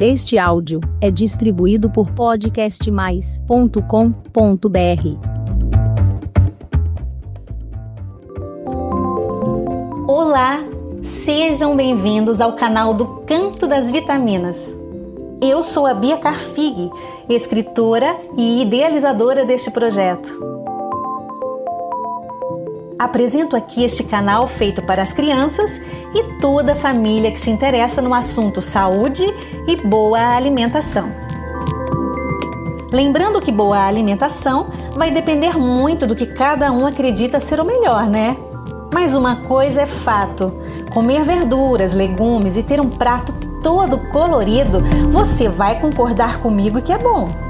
Este áudio é distribuído por podcastmais.com.br. Olá, sejam bem-vindos ao canal do Canto das Vitaminas. Eu sou a Bia Carfig, escritora e idealizadora deste projeto. Apresento aqui este canal feito para as crianças e toda a família que se interessa no assunto saúde e boa alimentação. Lembrando que boa alimentação vai depender muito do que cada um acredita ser o melhor, né? Mas uma coisa é fato: comer verduras, legumes e ter um prato todo colorido, você vai concordar comigo que é bom.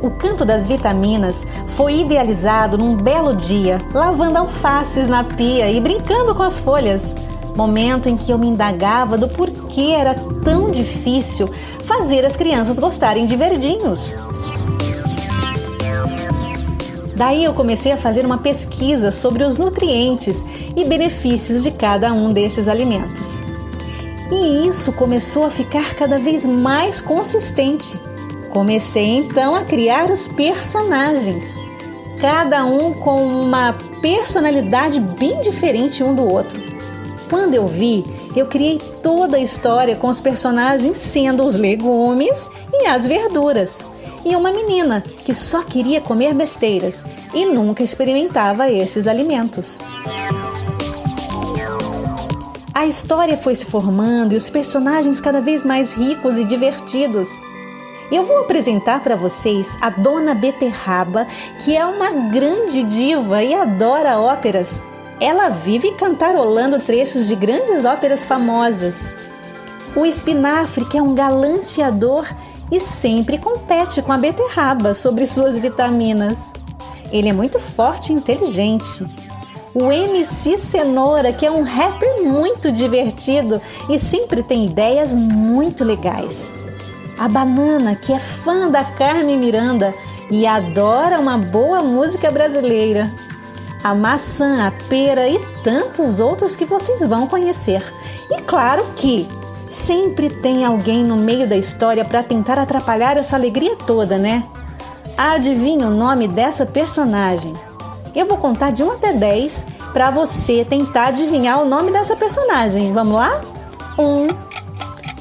O canto das vitaminas foi idealizado num belo dia, lavando alfaces na pia e brincando com as folhas. Momento em que eu me indagava do porquê era tão difícil fazer as crianças gostarem de verdinhos. Daí eu comecei a fazer uma pesquisa sobre os nutrientes e benefícios de cada um destes alimentos. E isso começou a ficar cada vez mais consistente. Comecei então a criar os personagens, cada um com uma personalidade bem diferente um do outro. Quando eu vi, eu criei toda a história com os personagens sendo os legumes e as verduras. E uma menina que só queria comer besteiras e nunca experimentava estes alimentos. A história foi se formando e os personagens cada vez mais ricos e divertidos. Eu vou apresentar para vocês a Dona Beterraba, que é uma grande diva e adora óperas. Ela vive cantarolando trechos de grandes óperas famosas. O espinafre, que é um galanteador e sempre compete com a beterraba sobre suas vitaminas. Ele é muito forte e inteligente. O MC Cenoura, que é um rapper muito divertido e sempre tem ideias muito legais a banana, que é fã da Carmen Miranda e adora uma boa música brasileira, a maçã, a pera e tantos outros que vocês vão conhecer. E claro que sempre tem alguém no meio da história para tentar atrapalhar essa alegria toda, né? Adivinha o nome dessa personagem? Eu vou contar de 1 até 10 para você tentar adivinhar o nome dessa personagem. Vamos lá? 1,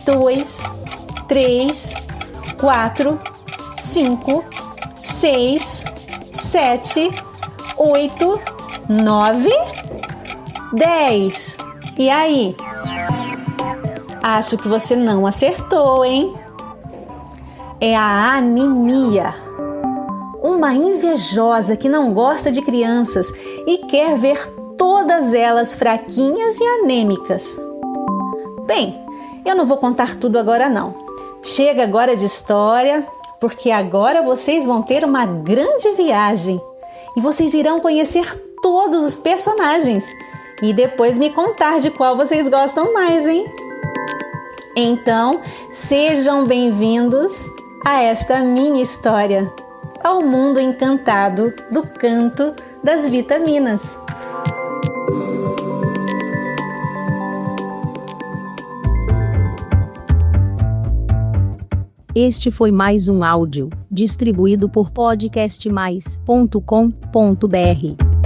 2, 3, 4, 5, 6, 7, 8, 9, 10. E aí? Acho que você não acertou, hein? É a anemia. Uma invejosa que não gosta de crianças e quer ver todas elas fraquinhas e anêmicas. Bem, eu não vou contar tudo agora não. Chega agora de história, porque agora vocês vão ter uma grande viagem e vocês irão conhecer todos os personagens e depois me contar de qual vocês gostam mais, hein? Então, sejam bem-vindos a esta minha história, ao mundo encantado do canto das vitaminas. Este foi mais um áudio distribuído por podcastmais.com.br.